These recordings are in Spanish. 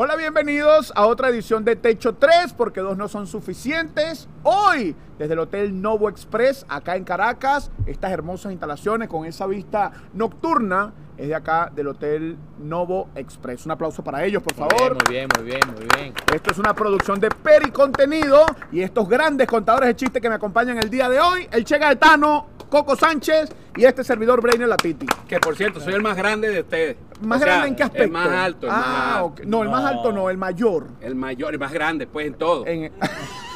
Hola, bienvenidos a otra edición de Techo 3, porque dos no son suficientes. Hoy, desde el Hotel Novo Express, acá en Caracas, estas hermosas instalaciones con esa vista nocturna, es de acá del Hotel Novo Express. Un aplauso para ellos, por Muy favor. bien, muy bien, muy bien, muy bien. Esto es una producción de Pericontenido y estos grandes contadores de chistes que me acompañan el día de hoy, el Che Gaetano, Coco Sánchez y este servidor Brainer Latiti. Que por cierto, soy el más grande de ustedes. ¿Más O sea, grande en qué aspecto? El más alto, el ah, más alto. No, el más alto no, el mayor. El mayor, el más grande, pues en todo. En-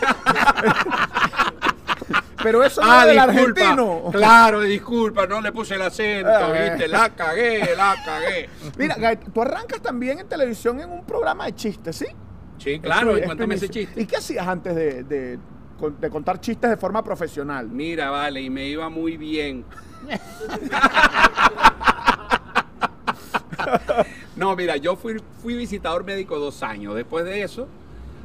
Pero eso no ah, es del argentino. Claro, disculpa, no le puse el acento, Ah, viste, la cagué, la cagué. Mira, tú arrancas también en televisión en un programa de chistes, ¿sí? Sí, claro, y cuéntame ese chiste. ¿Y qué hacías antes de, de- de contar chistes de forma profesional? Mira, vale, y me iba muy bien. no, mira, yo fui, fui visitador médico dos años. Después de eso,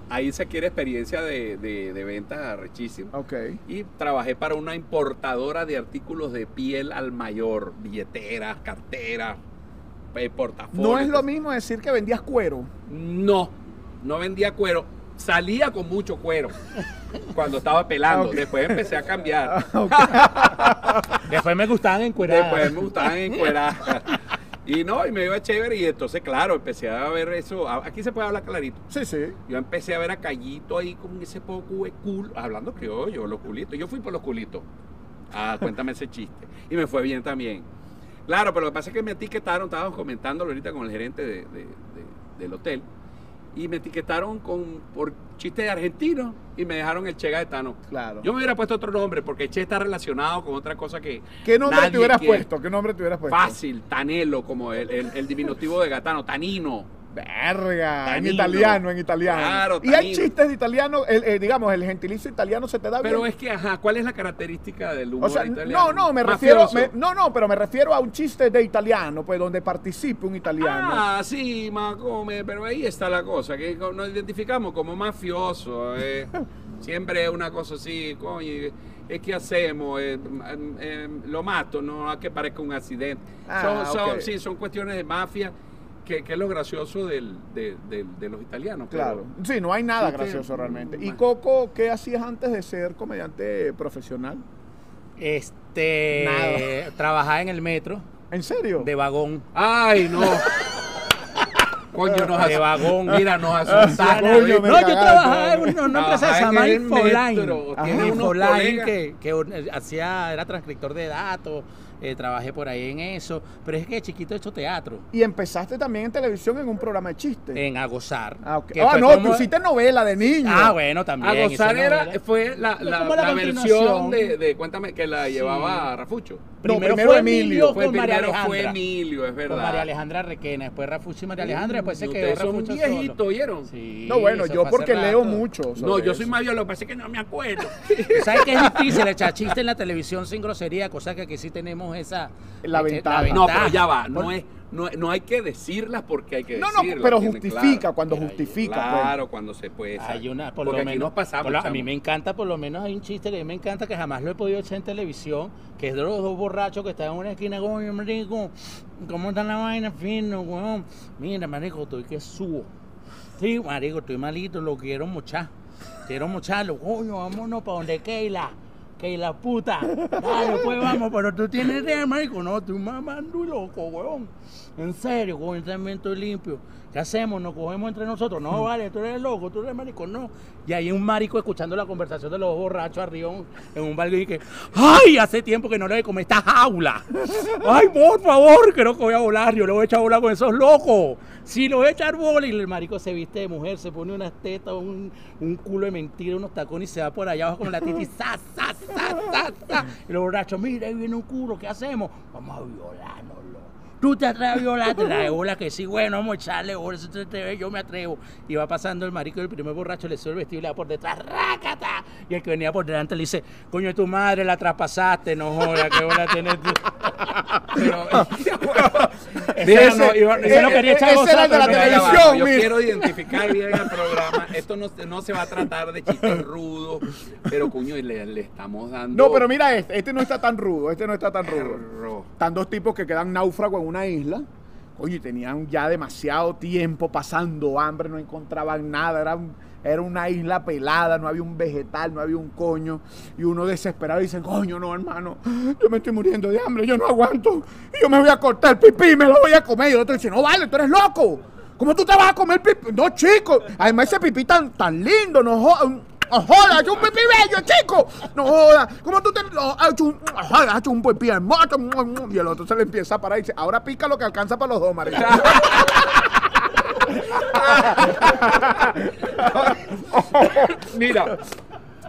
ahí se quiere experiencia de, de, de ventas arrechísima. Ok. Y trabajé para una importadora de artículos de piel al mayor, billeteras, carteras, eh, portafolios. No es lo mismo decir que vendías cuero. No, no vendía cuero. Salía con mucho cuero cuando estaba pelando. Después empecé a cambiar. Después me gustaban encueradas. Después me gustaban encuerar. Y no, y me iba chévere. Y entonces, claro, empecé a ver eso. Aquí se puede hablar clarito. Sí, sí. Yo empecé a ver a Callito ahí con ese poco de cool, hablando criollo, los culitos. Yo fui por los culitos. Ah, cuéntame ese chiste. Y me fue bien también. Claro, pero lo que pasa es que me etiquetaron, estábamos comentándolo ahorita con el gerente de- de- de- del hotel. Y me etiquetaron con, por chistes de argentinos y me dejaron el Che Gaetano. Claro. Yo me hubiera puesto otro nombre porque el Che está relacionado con otra cosa que. ¿Qué nombre nadie te hubieras quiere. puesto? ¿Qué nombre te hubieras puesto? Fácil, Tanelo, como el, el- el diminutivo de Gatano, Tanino. Verga, en italiano, en italiano. Claro, y hay chistes de italiano, el- eh, digamos, el gentilicio italiano se te da Pero bien. es que, ajá, ¿cuál es la característica del humor O sea, italiano? no, no, me refiero, me- no, no, pero me refiero a un chiste de italiano, pues donde participe un italiano. Ah, sí, ma come, pero ahí está la cosa, que nos identificamos como mafioso. eh. Siempre es una cosa así, coño, es que hacemos, Eh, em, em, lo mato, no a que parezca un accidente. Ah, son, son- sí, son cuestiones de mafia, que, que es lo gracioso del- de, de- de los italianos. pero- Claro. Sí, no hay nada que- gracioso realmente. ¿Y Coco, qué hacías antes de ser comediante profesional? Este. Nada. Trabajaba en el metro ¿En serio? de vagón. Ay, no. Coño, nos De vagón. Mira, nos asustaron. no, yo trabajaba en una, una empresa que se llama Infoline. metro, Infoline colegas. que, que eh, hacía, era transcriptor de datos, eh, trabajé por ahí en eso, pero es que de chiquito he hecho teatro, Y empezaste también en televisión en un programa de chistes. en A Gozar. Ah, que Ah, no, como- tú hiciste novela de niño. Ah, bueno, también. A hice gozar era, fue la, la, la versión de, de, cuéntame, que la llevaba Rafucho. No, Primero, fue Emilio. Emilio, Fue, con María primero fue Alejandra. Emilio, es verdad. Con María Alejandra Requena, después Rafucho y María Alejandra, después se quedó Rafucho viejitos, solo. ¿oyeron? Sí, No, bueno, yo porque leo mucho. No, yo eso. soy mayor, lo que pasa es que no me acuerdo. ¿Sabes qué es difícil echar chiste en la televisión sin grosería? Cosa que aquí sí tenemos esa... La eh, ventaja. No, pero ya va, no es, no, no hay que decirlas porque hay que No, no, decirlas. pero justifica claro. cuando justifica. pues. Claro, cuando se puede. Hay una, por porque lo aquí menos, nos pasamos. lo- a mí me encanta, por lo menos hay un chiste que a mí me encanta que jamás lo he podido echar en televisión, que es de los dos borrachos que están en una esquina, como marico, ¿cómo está la vaina fino, weón? Mira, marico, estoy que subo. Sí, marico, estoy malito, lo quiero muchar. Quiero mucharlo, coño, vámonos para donde Keila. Keila puta. Dale, pues vamos, pero tú tienes idea, marico. No, estoy mamando y loco, weón. En serio, coño, también estoy limpio. ¿Qué hacemos? ¿Nos cogemos entre nosotros? No, vale, tú eres loco, tú eres marico, no. Y hay un marico escuchando la conversación de los borrachos arriba en- un balcón y que, ¡ay! Hace tiempo que no le como esta jaula. ¡Ay, por favor! Creo que voy a volar, yo le voy a echar bola con esos locos. Si lo voy a echar bola y el marico se viste de mujer, se pone unas tetas, un, un culo de mentira, unos tacones y se va por allá abajo como la titi, ¡sa, sa, sa, sa, sa! Y los borrachos, mira, ahí viene un culo, ¿qué hacemos? Vamos a violarnoslo. Tú te atreves a violarte, la de bola que sí, bueno, vamos a echarle bola, si te atreves, yo me atrevo. Y va pasando el marico del primer borracho, le sube el vestido y le da por detrás, ¡rácata! Y el que venía por delante le dice, coño, tu madre la traspasaste, no joda, qué bola tenés tú. Pero, ese, no, iba- ese no eh, quería echar ese era de la televisión, Yo quiero identificar bien el programa. Esto no, no se va a tratar de chistes rudos, pero coño, le, le estamos dando. No, pero mira este, este no está tan rudo, este no está tan rudo. Están dos tipos que quedan náufragos en una isla coño, y tenían ya demasiado tiempo pasando hambre, no encontraban nada, era, un- era una isla pelada, no había un vegetal, no había un coño, y uno desesperado dice, coño, no, hermano, yo me estoy muriendo de hambre, yo no aguanto, y yo me voy a cortar el pipí, me lo voy a comer, y el otro dice, no vale, tú eres loco, ¿cómo tú te vas a comer pipí? No, chico, además ese pipí tan, tan lindo, no jodas. No jodas, es un pipí bello, chico. No jodas. ¿Cómo tú te.? No, ha hecho un, jodas, ha hecho un pipí. Y el otro se le empieza a parar y dice: Ahora pica lo que alcanza para los dos, marico. Mira,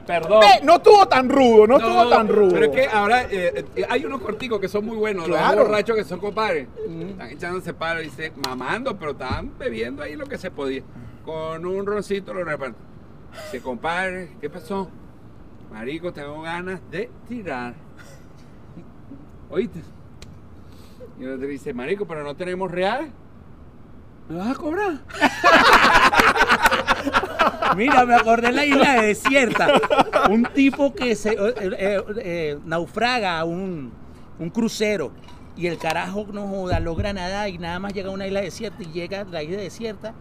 perdón. No estuvo tan rudo, no, estuvo tan rudo. Pero es que ahora eh, eh, hay unos corticos que son muy buenos, Claro. los borrachos que son compadres. Están echándose paro y dice, mamando, pero estaban bebiendo ahí lo que se podía. Con un roncito lo reparten. Dice, compadre, ¿qué pasó? Marico, tengo ganas de tirar. ¿Oíste? Y el otro dice, marico, pero no tenemos real. ¿Me vas a cobrar? Mira, me acordé de la isla desierta. Un tipo que se eh, eh, eh, naufraga un, un crucero y el carajo no joda, logra nadar y nada más llega a una isla desierta y llega a la isla desierta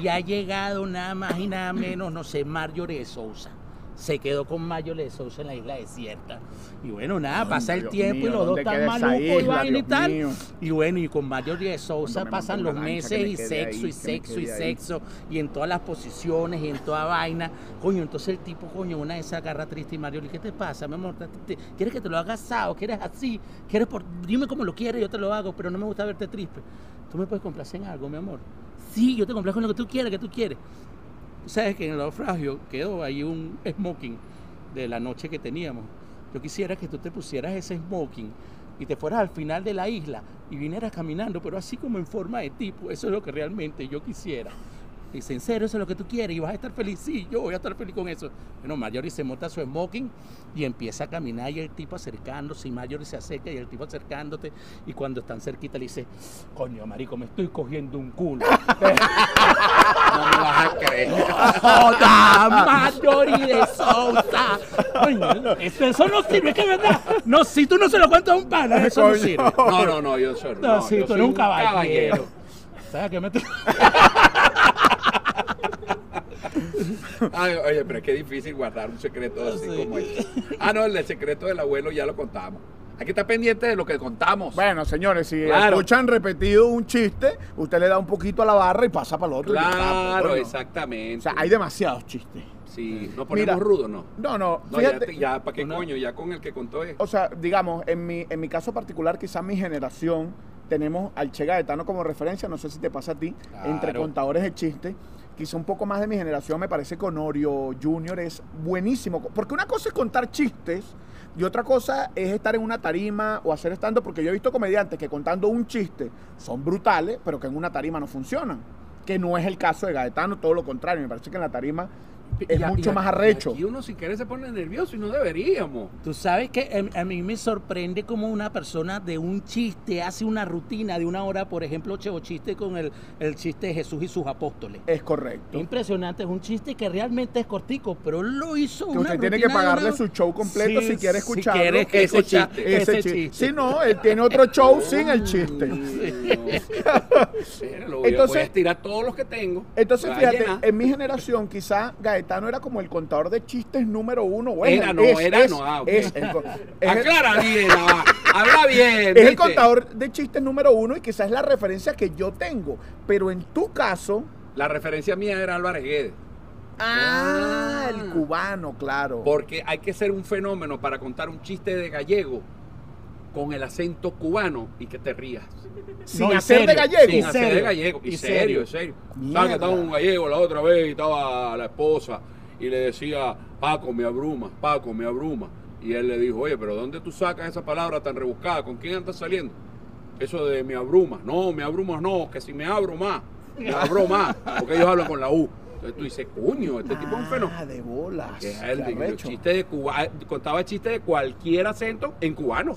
y ha llegado nada más y nada menos, no sé, Marjorie de Sousa. Se quedó con Marjorie de Sousa en la isla desierta. Y bueno, nada, Ay, pasa el Dios tiempo mío, y los dos ¿dónde están malucos y isla, vaina y tal. mío? Y bueno, y con Marjorie de Sousa pasan los meses y sexo ahí, y sexo y sexo y en todas las posiciones y en toda vaina. Coño, entonces el tipo, coño, una de esas agarra triste y Mario, ¿qué te pasa, mi amor? ¿Te- te- ¿Quieres que te lo haga asado? ¿Quieres así? ¿Quieres por... Dime cómo lo quieres, yo te lo hago, pero no me gusta verte triste. ¿Tú me puedes complacer en algo, mi amor? Sí, yo te complazco en lo que tú quieras, que tú quieres. Sabes que en el naufragio quedó ahí un smoking de la noche que teníamos. Yo quisiera que tú te pusieras ese smoking y te fueras al final de la isla y vinieras caminando, pero así como en forma de tipo. Eso es lo que realmente yo quisiera. Dice, ¿en serio eso es lo que tú quieres? ¿Y vas a estar feliz? Sí, yo voy a estar feliz con eso. Bueno, Marjorie se monta su smoking y empieza a caminar y el tipo acercándose y Marjorie se acerca y el tipo acercándote y cuando están cerquita le dice, coño, marico, me estoy cogiendo un culo. No me vas a creer. ¡Joda! Marjorie de Sousa. Coño, eso, eso no sirve, que verdad. No, si tú no se lo cuentas a un pana, eso no sirve. No, no, no, yo soy. No, no, yo tú eres un caballero. ¿Sabes qué me Ay, oye, pero es que es difícil guardar un secreto así Sí. como este. Ah, no, el secreto del abuelo ya lo contamos. Hay que estar pendiente de lo que contamos. Bueno, señores, si Claro. escuchan repetido un chiste, usted le da un poquito a la barra y pasa para el otro. pues, claro, exactamente. O sea, hay demasiados chistes. Sí, nos ponemos Mira. rudos, ¿no? No, no, No, ya, fíjate. te- ya, ¿para qué Una- coño? Ya con el que contó es. O sea, digamos, en mi, en mi caso particular, quizás mi generación, tenemos al Che Gaetano como referencia, no sé si te pasa a ti, Claro. entre contadores de chistes. Quizá un poco más de mi generación me parece que Honorio Junior es buenísimo. Porque una cosa es contar chistes y otra cosa es estar en una tarima o hacer estando, porque yo he visto comediantes que contando un chiste son brutales, pero que en una tarima no funcionan. Que no es el caso de Gaetano, todo lo contrario. Me parece que en la tarima es Y a- mucho y a- más y arrecho. Aquí uno sin querer se pone nervioso y no deberíamos. Tú sabes que em, a, a mí me sorprende como una persona de un chiste hace una rutina de una hora, por ejemplo, Cheo Chiste con el, el chiste de Jesús y sus apóstoles. Es correcto. Impresionante, es un chiste que realmente es cortico, pero él lo hizo. Que una usted tiene que pagarle una- su show completo si quiere escucharlo. Si quiere Ese escuchar chiste. Ese, ese chiste. chiste. Si no, él tiene otro show sin el chiste. Entonces- voy a estirar todos los que tengo. Entonces, fíjate, llenar. en mi generación quizá Gaetano era como el contador de chistes número uno. Bueno, Era, no, es, era, es, no, ah, es el Aclara bien, ah, habla bien. es el ¿viste? contador de chistes número uno y quizás es la referencia que yo tengo. Pero en tu caso, La referencia mía era Álvarez Guedes. ah, Ah. el cubano, claro. Porque hay que ser un fenómeno para contar un chiste de gallego con el acento cubano y que te rías. sin No, hacer de gallego. Sin ¿En hacer de gallego. Y ¿En serio, serio? en serio. ¿Sabes que estaba un gallego la otra vez y estaba la esposa y le decía, Paco, me abruma, Paco, me abruma. Y él le dijo, oye, pero ¿dónde tú sacas esa palabra tan rebuscada? ¿Con quién andas saliendo? Eso de me abruma. No, me abrumas no, que si me abro más, me abro más. Porque ellos hablan con la U. Entonces tú dices, coño, este tipo es un fenómeno. Ah, de bolas. Que chistes de Cuba, contaba chistes de cualquier acento en cubano.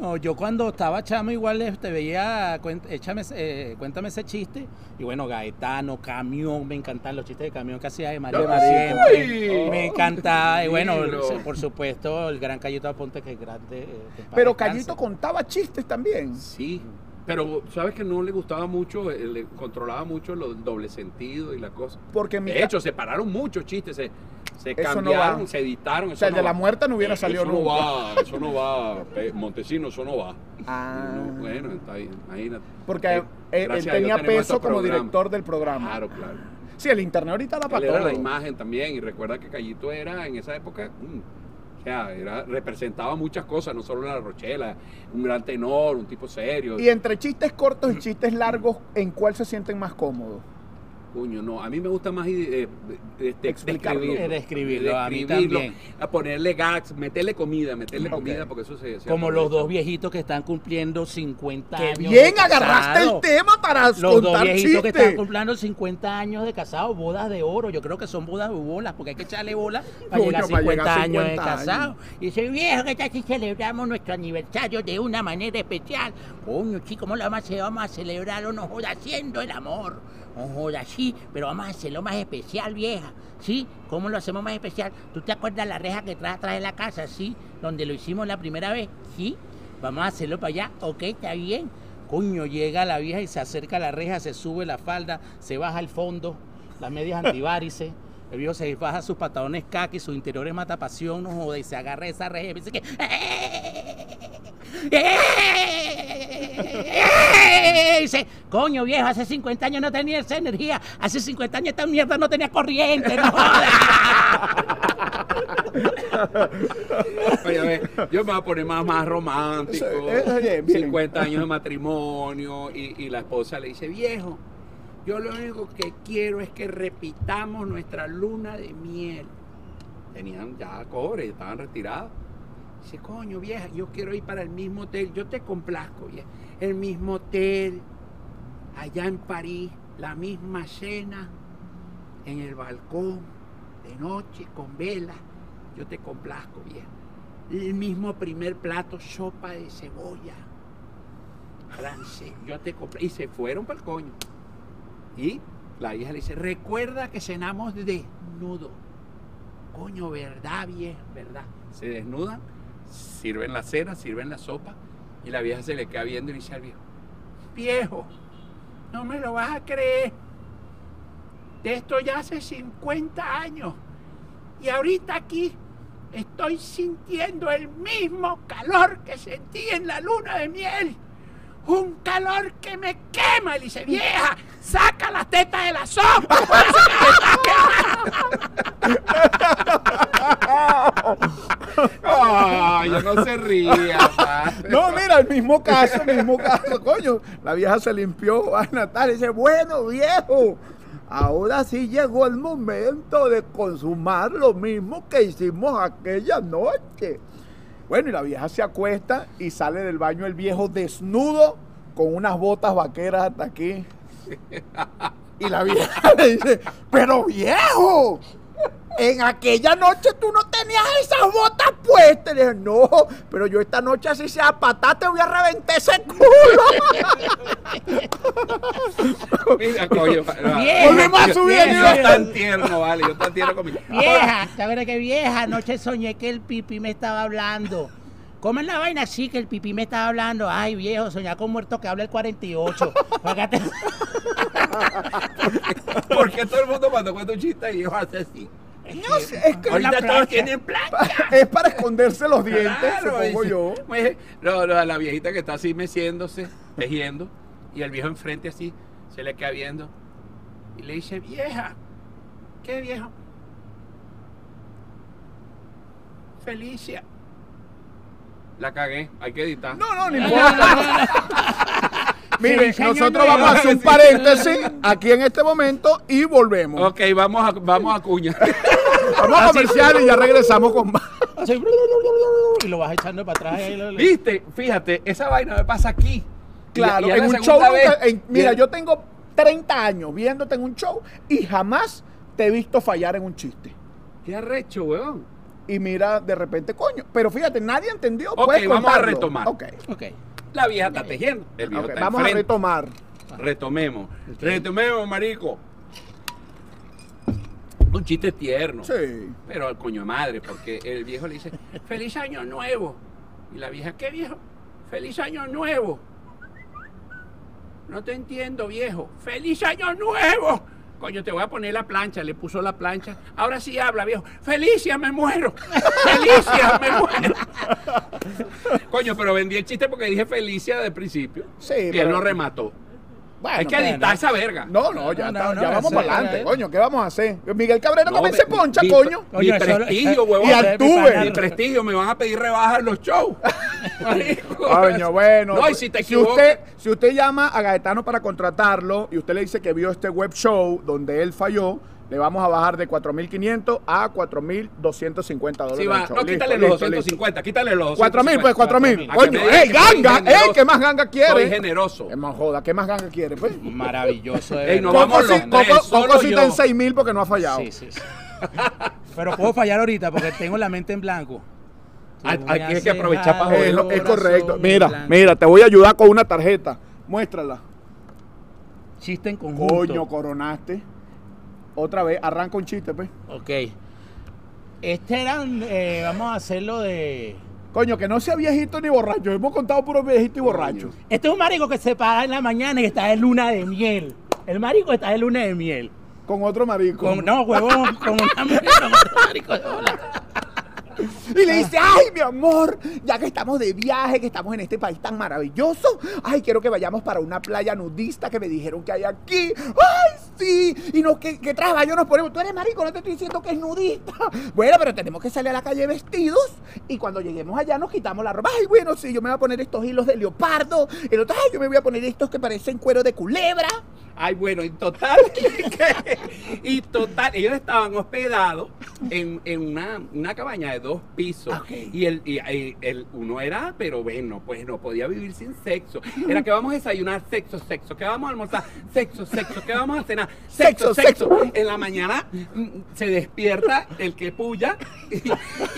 No, yo cuando estaba chamo igual este, veía, échame, eh, cuéntame ese chiste. Y bueno, Gaetano, Camión, me encantan los chistes de Camión que hacía de siempre. Uy. Me encantaba. Y bueno, se- por supuesto, el gran Cayito Aponte que es grande. eh, que Pero. Callito contaba chistes también. Sí. Pero sabes que no le gustaba mucho, eh, le controlaba mucho el doble sentido y la cosa. Porque mi De hecho, separaron muchos chistes, se, se Eso cambiaron, se editaron. O sea, el de la muerte no hubiera Eh, salido eso no va, eso no va, Pe- Montesino, eso no va. Ah. No, bueno, está bien, imagínate. Porque Eh, él, tenía peso como director del programa. Claro, claro. Sí, el internet ahorita da para era todo. la imagen también, y recuerda que Callito era en esa época, mm, o sea, era, representaba muchas cosas, no solo la Rochela, un gran tenor, un tipo serio. Y entre chistes cortos y chistes largos, ¿en cuál se sienten más cómodos? Coño, no, a mí me gusta más eh, eh, este, Explicarlo. describirlo. Describirlo, a mí Describirlo, también. A ponerle gags, meterle comida, meterle Ok. comida, porque eso se... se Como los dos viejitos que están cumpliendo 50 ¡Qué años. bien de agarraste el tema para Los dos contar viejitos que están cumpliendo 50 años de casado, bodas de oro. Yo creo que son bodas de bolas, porque hay que echarle bolas para llegar para 50 llegar a años de 50 casado. Y dice, viejo, que aquí celebramos nuestro aniversario de una manera especial. Coño, chico, ¿cómo lo vamos a hacer? Vamos a celebrarlo, no joda, haciendo el amor. No joda, sí, pero vamos a hacerlo más especial, vieja. ¿Sí? ¿Cómo lo hacemos más especial? ¿Tú te acuerdas la reja que trae atrás de la casa? ¿Sí? Donde lo hicimos la primera vez. ¿Sí? Vamos a hacerlo para allá. Ok, está bien. Coño, llega la vieja y se acerca a la reja, se sube la falda, se baja al fondo, las medias antivarices. El viejo se baja sus pantalones caqui, sus interiores matapasión, no joda, y se agarra esa reja y dice que. Y dice, coño viejo, hace 50 años no tenía esa energía, hace 50 años esta mierda no tenía corriente, no. Oye, a ver, yo me voy a poner más, más romántico. Sí, eh, bien, bien. 50 años de matrimonio y, y la esposa le dice, viejo, yo lo único que quiero es que repitamos nuestra luna de miel. Tenían ya cobre, estaban retirados. Dice, coño, vieja, yo quiero ir para el mismo hotel. Yo te complazco, vieja. El mismo hotel, allá en París, la misma cena, en el balcón, de noche, con velas. Yo te complazco, vieja. El mismo primer plato, sopa de cebolla. Francés, yo te complazco. Y se fueron para el coño. Y la hija le dice, recuerda que cenamos desnudo. Coño, ¿verdad, vieja? ¿Verdad? Se desnudan, sirven la cena, sirven la sopa. Y la vieja se le queda viendo y dice al viejo, viejo, no me lo vas a creer. De esto ya hace 50 años. Y ahorita aquí estoy sintiendo el mismo calor que sentí en la luna de miel. Un calor que me quema. Y dice, vieja, saca las tetas de la sopa. por eso que me está quemando". Ay, yo no se ría. padre. No, mira, el mismo caso, el mismo caso, coño. La vieja se limpió, va Natal y dice, bueno, viejo, ahora sí llegó el momento de consumar lo mismo que hicimos aquella noche. Bueno, y la vieja se acuesta y sale del baño el viejo desnudo con unas botas vaqueras hasta aquí. Y la vieja le dice, pero viejo, en aquella noche tú no tenías esas botas puestas. Le dije, no, pero yo esta noche así sea patata, te voy a reventar ese culo. Mira, coño. Vieja, Volvemos a subir el Yo nivel. tan tierno, vale. Yo tan tierno con mi. Vieja, ¿te acuerdas que vieja? Anoche soñé que el pipí me estaba hablando. ¿Cómo es la vaina? Sí, que el pipí me estaba hablando. Ay, viejo, soñar con muerto que habla el 48. Fíjate. Porque todo el mundo cuando cuenta un chiste y hace así. No sé, es que Ahorita todos tienen plancha. es para esconderse los dientes, Claro, supongo yo. pues, la viejita que está así meciéndose, tejiendo, y el viejo enfrente así, se le queda viendo. Y le dice, vieja, ¿qué viejo? Felicia. La cagué, hay que editar. No, no, no importa. Miren, nosotros nuevo. vamos a hacer un paréntesis aquí en este momento y volvemos. Ok, vamos a, vamos a cuña. Vamos a comercial y ya regresamos con más. Y lo vas echando para atrás. Viste, fíjate, esa vaina me pasa aquí. Claro, Y- y es en un show. nunca- en- mira, yo tengo 30 años viéndote en un show y jamás te he visto fallar en un chiste. Qué arrecho, weón. Y mira, de repente, coño. Pero fíjate, nadie entendió. Ok, vamos a retomar. Ok, Ok. La vieja está tejiendo. El viejo ok, está vamos a retomar. Retomemos. Retomemos, marico. Un chiste tierno. Sí. Pero al coño de madre, porque el viejo le dice, feliz año nuevo. Y la vieja, ¿qué viejo? Feliz año nuevo. No te entiendo, viejo. ¡Feliz año nuevo! Coño, te voy a poner la plancha. Le puso la plancha. Ahora sí habla, viejo. ¡Felicia, me muero! ¡Felicia, me muero! Coño, pero vendí el chiste porque dije Felicia de principio. Sí, Y él pero- lo remató. Bueno, Hay que editar esa verga. No, no, ya, No, está- no, ya no, vamos para adelante, coño. ¿Qué vamos a hacer? Miguel Cabrera no, mi- se poncha, mi- coño. Mi prestigio, huevón. Y Altuve. Mi prestigio, me van a pedir rebajas en los shows. Coño, bueno. No, y si te usted, si usted llama a Gaetano para contratarlo y usted le dice que vio este web show donde él falló, le vamos a bajar de 4.500 a 4.250 dólares. Sí, va. No, Listo, quítale listo, los listo. 250, quítale los 4.000, pues 4.000. 4.000. Coño, ¡ey, ganga! ¡Ey, qué más ganga quiere! Soy generoso. Es más joda, ¿qué más ganga quiere? Pues? Maravilloso. de Ey, no verdad. vamos Coco, los sí- tres, Coco- Coco yo. en 6.000 porque no ha fallado. Sí, sí, sí. Pero puedo fallar ahorita porque tengo la mente en blanco. Hay- que aprovechar para dar Es, correcto. Mira, blanco. mira, te voy a ayudar con una tarjeta. Muéstrala. Chiste en conjunto. Coño, coronaste. Otra vez, arranca un chiste, pues. Ok. Este eran, eh, vamos a hacerlo de... Coño, que no sea viejito ni borracho. Hemos contado puro viejito y borracho. Este es un marico que se para en la mañana y está de luna de miel. El marico está de luna de miel. Con otro marico. Con, no, huevón, con una mujer, con otro marico de bola. Y le dice, ay, mi amor, ya que estamos de viaje, que estamos en este país tan maravilloso, ay, quiero que vayamos para una playa nudista que me dijeron que hay aquí. Ay, sí. Y no, ¿qué, qué trabajo nos ponemos? Tú eres marico, no te estoy diciendo que es nudista. Bueno, pero tenemos que salir a la calle vestidos y cuando lleguemos allá nos quitamos la ropa. Ay, bueno, sí, yo me voy a poner estos hilos de leopardo. El otro, ay, yo me voy a poner estos que parecen cuero de culebra. Ay, bueno, en total, y total, ellos estaban hospedados en, en una, una cabaña de dos pisos. Y, el, y el, el- uno era, pero bueno, pues no podía vivir sin sexo. Era que vamos a desayunar sexo, sexo, que vamos a almorzar sexo, sexo, que vamos a cenar Sexo, sexo. En la mañana mm, se despierta el que puya y,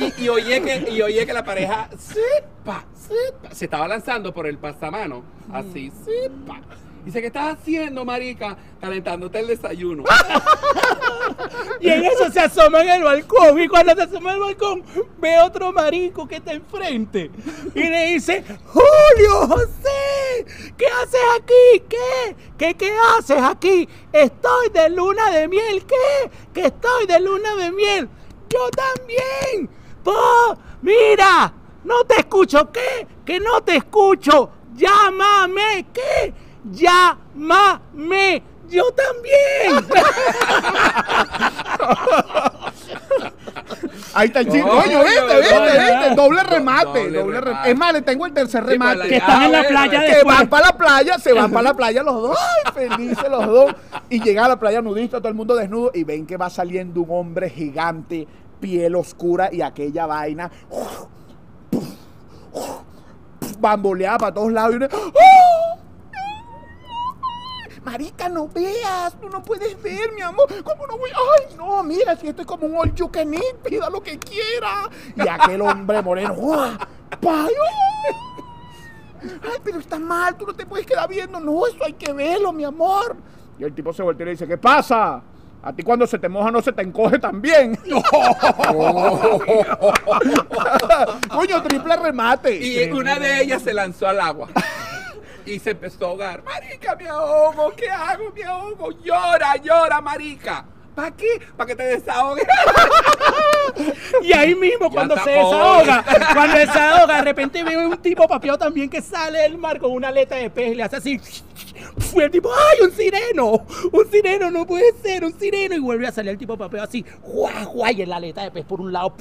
y- y oye, que, y oye que la pareja sepa, sepa, se estaba lanzando por el pasamano, así, sepa. Dice, ¿qué estás haciendo, marica? Calentándote el desayuno. Y en eso se asoma en el balcón. Y cuando se asoma en el balcón, ve otro marico que está enfrente. Y le dice, Julio José, ¿qué haces aquí? ¿Qué? ¿Qué, qué haces aquí? Estoy de luna de miel. ¿Qué? Que estoy de luna de miel. Yo también. Po, mira, no te escucho. ¿Qué? Que no te escucho. Llámame. ¿Qué? Llámame. Yo también. Ahí está el chiste. Coño, Coño, viste, doble, viste, viste. Doble remate. doble Doble remate. remate. Es más, le tengo el tercer remate. Que están en la Ah, playa que después. van para la playa, se van para la playa los dos, ay, felices los dos. Y llegan a la playa nudista, todo el mundo desnudo, y ven que va saliendo un hombre gigante, piel oscura y aquella vaina. Bamboleada para todos lados. Y uno, ¡Oh! Marica, no veas, tú no puedes ver, mi amor. ¿Cómo no voy? Ay, no, mira, si esto es como un all you can eat, pida lo que quiera. Y aquel hombre moreno. ¡Pay! ¡oh! Ay, pero está mal, tú no te puedes quedar viendo. No, eso hay que verlo, mi amor. Y el tipo se voltea y le dice, ¿qué pasa? A ti cuando se te moja no se te encoge también. Coño, triple remate. Y una de ellas se lanzó al agua. Y se empezó a ahogar. Marica, me ahogo. ¿Qué hago? Me ahogo. Llora, llora, marica. ¿Para qué? Para que te desahogues. Y ahí mismo, Ya cuando se desahoga, cuando se desahoga, de repente ve un tipo papiado también que sale del mar con una aleta de pez y le hace así. Fue el tipo, ¡ay, un sireno! Un sireno, no puede ser, un sireno. Y vuelve a salir el tipo papeado así, ¡guau, guau! Y en la aleta de pez por un lado.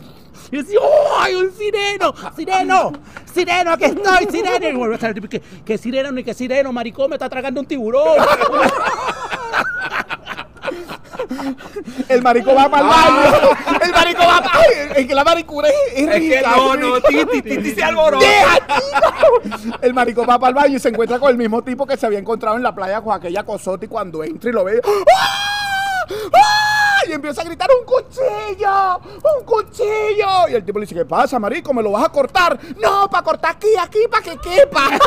Y dice, ¡ay, un sireno! ¡Sireno! ¡Sireno, aquí estoy, sireno! Y vuelve a salir el tipo, ¿qué, qué sireno ni qué sireno, maricón? Me está tragando un tiburón. El marico va para el baño. El marico va para... Es que la maricura es, es Es que rica, no, no. Titi, Titi se alborota. El marico va para el baño y se encuentra con el mismo tipo que se había encontrado en la playa con aquella cosota y cuando entra y lo ve... ¡Ah! ¡Ah! Y empieza a gritar ¡un cuchillo! ¡Un cuchillo! Y el tipo le dice, ¿qué pasa, marico? ¿Me lo vas a cortar? No, para cortar aquí, aquí, para que quepa.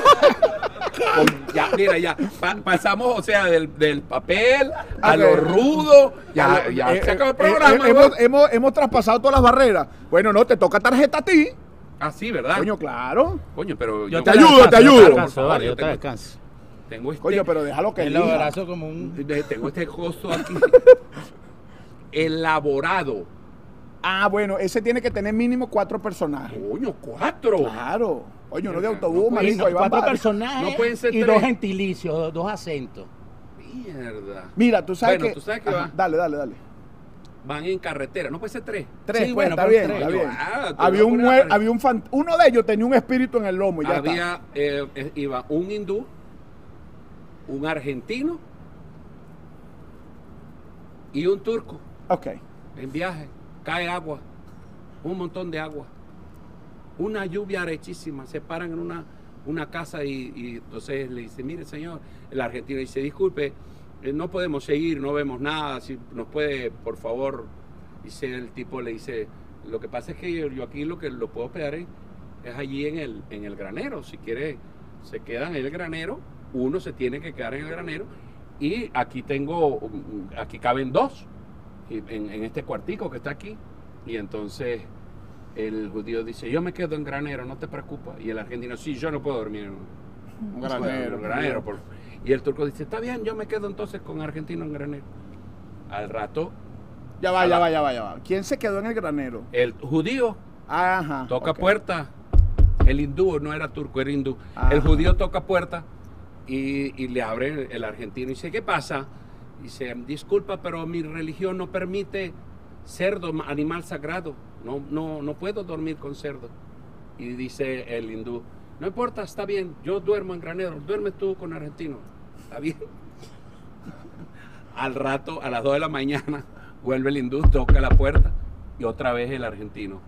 Ya, mira, ya. Pa- pasamos, o sea, del, del papel a lo rudo. Ya, Eh, ya eh, se acabó el eh, programa. eh, hemos, hemos, hemos traspasado todas las barreras. Bueno, no, te toca tarjeta a ti. Ah, sí, ¿verdad? Coño, claro. Coño, pero Yo te ayudo, te ayudo. alcanzo, Por favor, vale, yo yo te tengo- alcanzo. tengo este, Coño, pero déjalo que El abrazo como un. tengo este costo aquí elaborado. Ah, bueno, ese tiene que tener mínimo cuatro personajes. Coño, cuatro. Claro. Oye, uno de No autobús, puede marico, Y ahí van cuatro varios. personajes No pueden ser y tres. dos gentilicios, dos, acentos. Mierda. Mira, tú sabes Bueno, que... tú sabes que Ajá, Dale, dale, dale. Van en carretera, no puede ser tres. Tres, Sí, pues, bueno, está bien, tres. está bien. Ah, había un, poner mue- la- había un fan- uno de ellos tenía un espíritu en el lomo y ya está. Había, eh, eh, iba un hindú, un argentino y un turco Ok. en viaje. Cae agua, un montón de agua. Una lluvia arechísima. Se paran en una, una casa y, entonces le dice, mire señor, el argentino dice, disculpe, eh, no podemos seguir, no vemos nada, si nos puede, por favor. Dice el tipo, le dice, lo que pasa es que yo, aquí lo que lo puedo pegar es, es allí en el, en el granero. Si quiere, se quedan en el granero, uno se tiene que quedar en el granero y aquí tengo, um, aquí caben dos en, en este cuartico que está aquí. Y entonces el judío dice, yo me quedo en granero, no te preocupes. Y el argentino, sí, yo no puedo dormir en Un granero. granero, por- Y el turco dice, está bien, yo me quedo entonces con argentino en granero. Al rato, Ya va, ya va, ya va, ya va. ¿Quién se quedó en el granero? el judío Ajá. toca puerta. El hindú no era turco, era hindú. El judío toca puerta y, y le abre el argentino y dice, ¿qué pasa? Dice, disculpa, pero mi religión no permite cerdo, ma- animal sagrado. No, no, no puedo dormir con cerdo. Y dice el hindú, no importa, está bien, yo duermo en granero, duerme tú con argentino. Está bien. Al rato, a las 2 de la mañana, vuelve el hindú, toca la puerta y otra vez el argentino.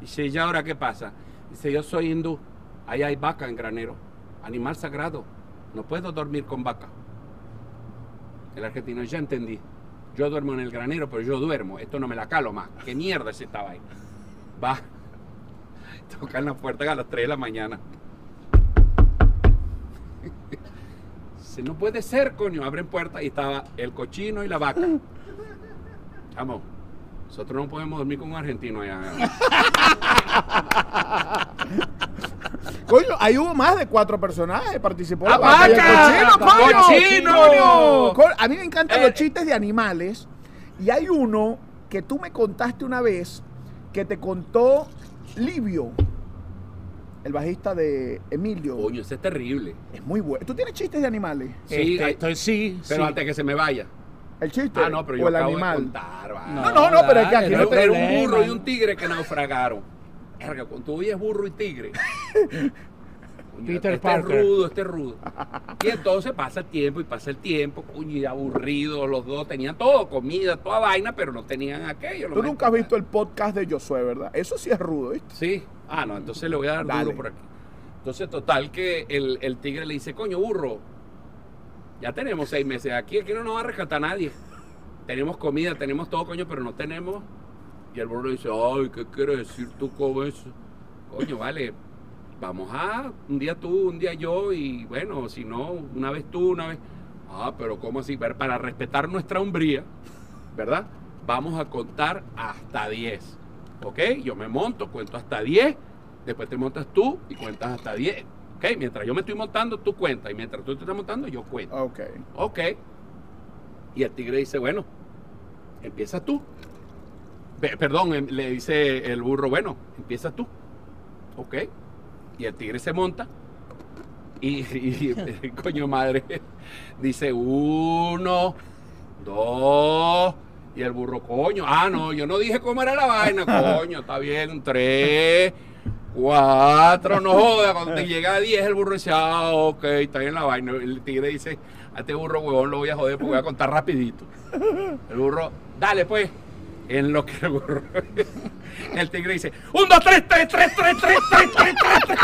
Dice, ¿y ahora qué pasa? Dice, yo soy hindú, ahí hay vaca en granero, animal sagrado, no puedo dormir con vaca. El argentino, ya entendí, yo duermo en el granero, pero yo duermo, esto no me la calo más. ¿Qué mierda es esta vaina? Va, tocan la puerta a las 3 de la mañana. No puede ser, coño. Abren puerta y estaba el cochino y la vaca. Chamo, nosotros no podemos dormir con un argentino allá. Coño, ahí hubo más de cuatro personajes. Participó la ¡Ah, vaca! cochino, coño. A mí me encantan Eh. los chistes de animales. Y hay uno que tú me contaste una vez que te contó Livio, el bajista de Emilio. Coño, ese es terrible. Es muy bueno. ¿Tú tienes chistes de animales? Sí, Este, estoy sí. Pero sí. antes que se me vaya. ¿El chiste? Ah, no, pero o yo el acabo animal. de contar. No, no, no, pero es que aquí no Era, te- era un burro y un tigre que naufragaron. Verga, cuando tú oyes burro y tigre. Coño, Peter este Parker. es rudo, este es rudo. Y entonces pasa el tiempo y pasa el tiempo, coño, y aburridos los dos. Tenían todo, comida, toda vaina, pero no tenían aquello. lo Tú nunca has visto el podcast de Josué, ¿verdad? Eso sí es rudo, ¿viste? Sí. Ah, no, entonces le voy a dar Dale. duro por aquí. Entonces, total, que el, el tigre le dice, coño, burro, ya tenemos seis meses aquí, aquí no nos va a rescatar nadie. Tenemos comida, tenemos todo, coño, pero no tenemos. Y el burro dice, ay, ¿qué quieres decir tú con eso? Coño, vale, vamos a, un día tú, un día yo, y bueno, si no, una vez tú, una vez. Ah, pero ¿cómo así? Pero Para respetar nuestra hombría, ¿verdad? Vamos a contar hasta 10. ¿Ok? Yo me monto, cuento hasta 10, después te montas tú y cuentas hasta 10. ¿Ok? Mientras yo me estoy montando, tú cuentas. Y mientras tú te estás montando, yo cuento. Ok. Ok. Y el tigre dice, bueno, empieza tú. Pe- Perdón, em- le dice el burro, bueno, empieza tú. Ok. Y el tigre se monta. Y, y- y- coño madre, dice uno, dos. Y el burro, coño, ah, no, yo no dije cómo era la vaina, coño, está bien, tres, cuatro, no joda, cuando te llega a diez el burro dice, ah, ok, está bien la vaina. El tigre dice, a este burro, huevón, lo voy a joder porque voy a contar rapidito. El burro, dale pues. En lo que el tigre dice, un, dos, tres, tres, tres, tres, tres, tres, tres, tres, tres.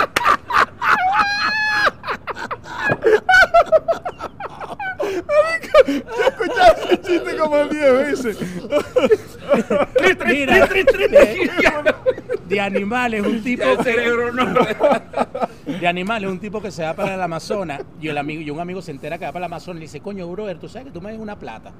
Escuchaste el chiste como 10 veces. Mira, de, de animales, un tipo. El cerebro no. De animales, un tipo que se va para el Amazonas y el amigo y un amigo se entera que va para el Amazonas y le dice, coño, brother, tú sabes que tú me des una plata.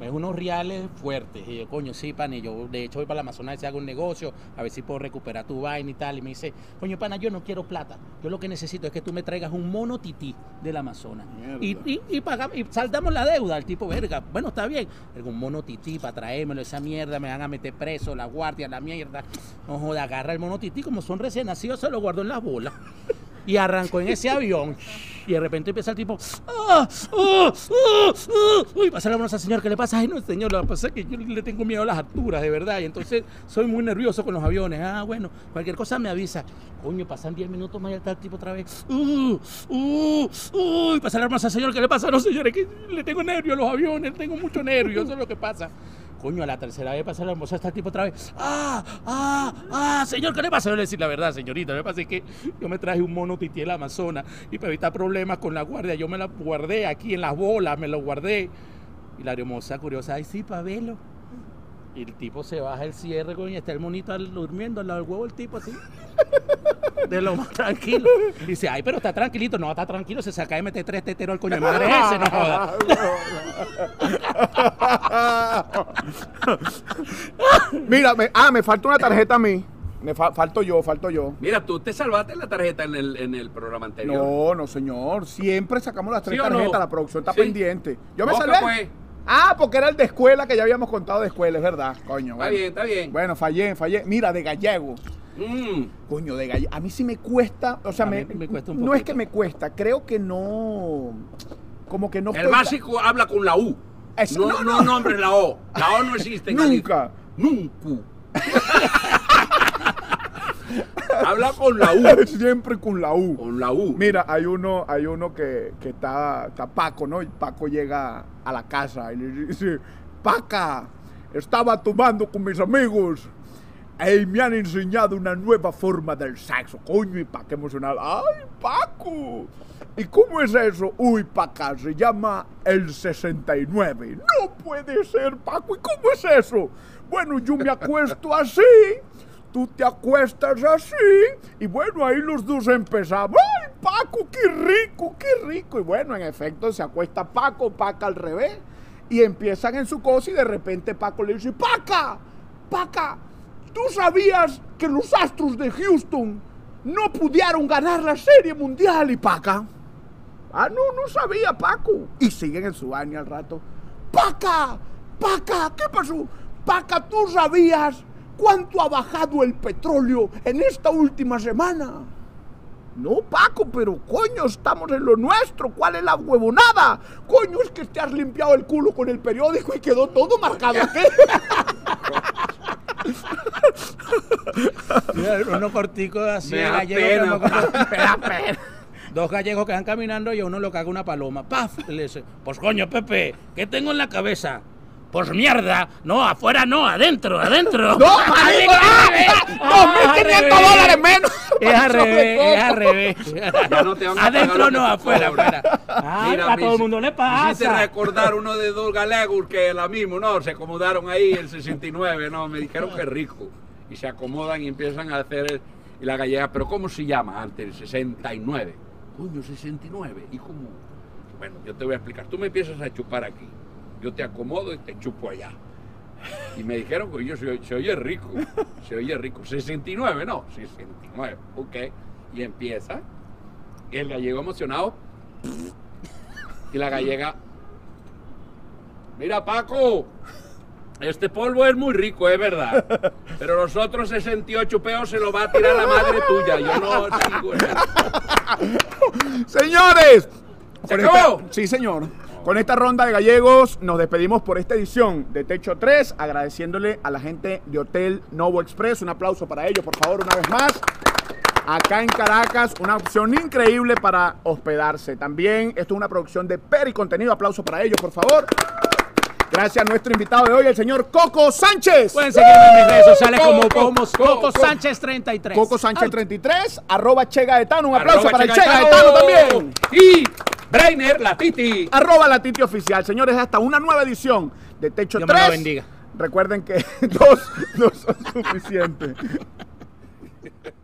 Es unos reales fuertes. Y yo, coño, sí, pana, y yo de hecho voy para la Amazonas y hago un negocio, a ver si puedo recuperar tu vaina y tal. Y me dice, coño, pana, yo no quiero plata. Yo lo que necesito es que tú me traigas un mono tití del Amazonas. Y, y, y, pagamos- y saldamos la deuda. El tipo, verga, bueno, está bien. Un mono tití para traérmelo, esa mierda, me van a meter preso, la guardia, la mierda. No joda, agarra el mono tití, como son recién nacidos, se lo guardó en las bolas. Y arrancó en ese avión. Y de repente empieza el tipo. ¡Ah! ¡Ah! ¡Ah! ¡Ah! Uy, pasa la al señor. ¿Qué le pasa? Ay, no, señor. Lo que pasa es que yo le tengo miedo a las alturas, de verdad. Y entonces soy muy nervioso con los aviones. Ah, bueno, cualquier cosa me avisa. Coño, pasan 10 minutos más y está el tipo otra vez. ¡Uh! ¡Uh! ¡Uy! Pasa la al señor. ¿Qué le pasa? No, señor, es que le tengo nervios a los aviones. Tengo mucho nervio. Eso es lo que pasa. Coño, a la tercera vez pasa la hermosa, está el tipo otra vez. ¡Ah! ¡Ah! ¡Ah! Señor, ¿qué le pasa? Yo le decir la verdad, señorita. Que pasa que yo me traje un mono tití la Amazonas y para evitar problemas con la guardia, yo me la guardé aquí en las bolas, me lo guardé. Y la hermosa curiosa, ay, sí, para verlo. Y el tipo se baja el cierre, coño, y está el monito durmiendo al lado del huevo, el tipo así. De lo más tranquilo. Y dice, ay, pero está tranquilito. No, está tranquilo, se saca de meter tres teteros al coño de madre ese, no joda. Mira, me, ah, me falta una tarjeta a mí. Me fa- falto yo, falto yo. Mira, tú te salvaste la tarjeta en el, en el programa anterior. No, no, señor. Siempre sacamos las tres ¿Sí o no? tarjetas. La producción está Sí. pendiente. Yo me ¿Cómo que salvé. fue? Ah, porque era el de escuela que ya habíamos contado de escuela, es verdad. Coño, Está bueno. bien, está bien. Bueno, fallé, fallé. Mira, de gallego. Mm. Coño, de gallego. A mí sí me cuesta. O sea, me, me cuesta un no es que me cuesta. Creo que no. Como que no El básico habla con la U. No, no, no, no. nombres la O. La O no existe. en Nunca. Nunca. Habla con la U. Siempre con la U. Con la U. Mira, hay uno, hay uno que, que está, está Paco, ¿no? Y Paco llega a la casa y le dice, Paca, estaba tomando con mis amigos y me han enseñado una nueva forma del sexo. Coño, y Paca emocionado. ¡Ay, Paco! ¿Y cómo es eso? Uy, Paca, se llama el 69. No puede ser, Paco. ¿Y cómo es eso? Bueno, yo me acuesto así. Tú te acuestas así y bueno, ahí los dos empezamos. ¡Ay, Paco, qué rico, qué rico! Y bueno, en efecto, se acuesta Paco, Paca al revés. Y empiezan en su cosa y de repente Paco le dice, Paca, Paca, ¿tú sabías que los Astros de Houston no pudieron ganar la Serie Mundial? Y Paca, ah, no, no sabía, Paco. Y siguen en su baño al rato. Paca, Paca, ¿qué pasó? Paca, ¿tú sabías cuánto ha bajado el petróleo en esta última semana? No, Paco, pero coño, estamos en lo nuestro. ¿Cuál es la huevonada? Coño, es que te has limpiado el culo con el periódico y quedó todo marcado aquí. Mira, uno cortico así, Me da gallego, pena, me da pena. Dos gallegos que van caminando y a uno lo caga una paloma. ¡Paf! Le dice, pues coño, Pepe, ¿qué tengo en la cabeza? Pues mierda. No, afuera no, adentro, adentro. ¡No, marico! ¡Ah! Ah, al 2.500 revés. dólares menos! Es al revés, es al revés. Ya no te van a pagar Adentro no, afuera, afuera. Ay, Mira, a me todo el mundo le pasa. recordar uno de dos galegos que la mismo, ¿no? Se acomodaron ahí el 69, ¿no? Me dijeron que rico. Y se acomodan y empiezan a hacer el- y la gallega, pero ¿cómo se llama antes? El 69. Coño, 69. ¿Y cómo? Bueno, yo te voy a explicar. Tú me empiezas a chupar aquí. Yo te acomodo y te chupo allá. Y me dijeron que yo se, se oye rico. Se oye rico. 69, no, 69. Ok. Y empieza. Y el gallego emocionado. Y la gallega. Mira, Paco. Este polvo es muy rico, es verdad. Pero los otros 68 peos se lo va a tirar la madre tuya. Yo no sigo. Señores, ¿Se acabó? sí, señor. Con esta ronda de gallegos nos despedimos por esta edición de Techo 3, agradeciéndole a la gente de Hotel Novo Express. Un aplauso para ellos, por favor, una vez más. Acá en Caracas, una opción increíble para hospedarse. También esto es una producción de Peri Contenido. Aplauso para ellos, por favor. Gracias a nuestro invitado de hoy, el señor Coco Sánchez. Pueden seguirme en mis redes sociales como, Coco, como Coco, Coco Sánchez 33. Coco Sánchez 33, arroba Che Gaetano. Un aplauso para el Che Che Gaetano. Gaetano también. Y Brainer, la Titi. Arroba la Titi Oficial. Señores, hasta una nueva edición de Techo Dios me 3. lo bendiga. Recuerden que dos no son suficientes.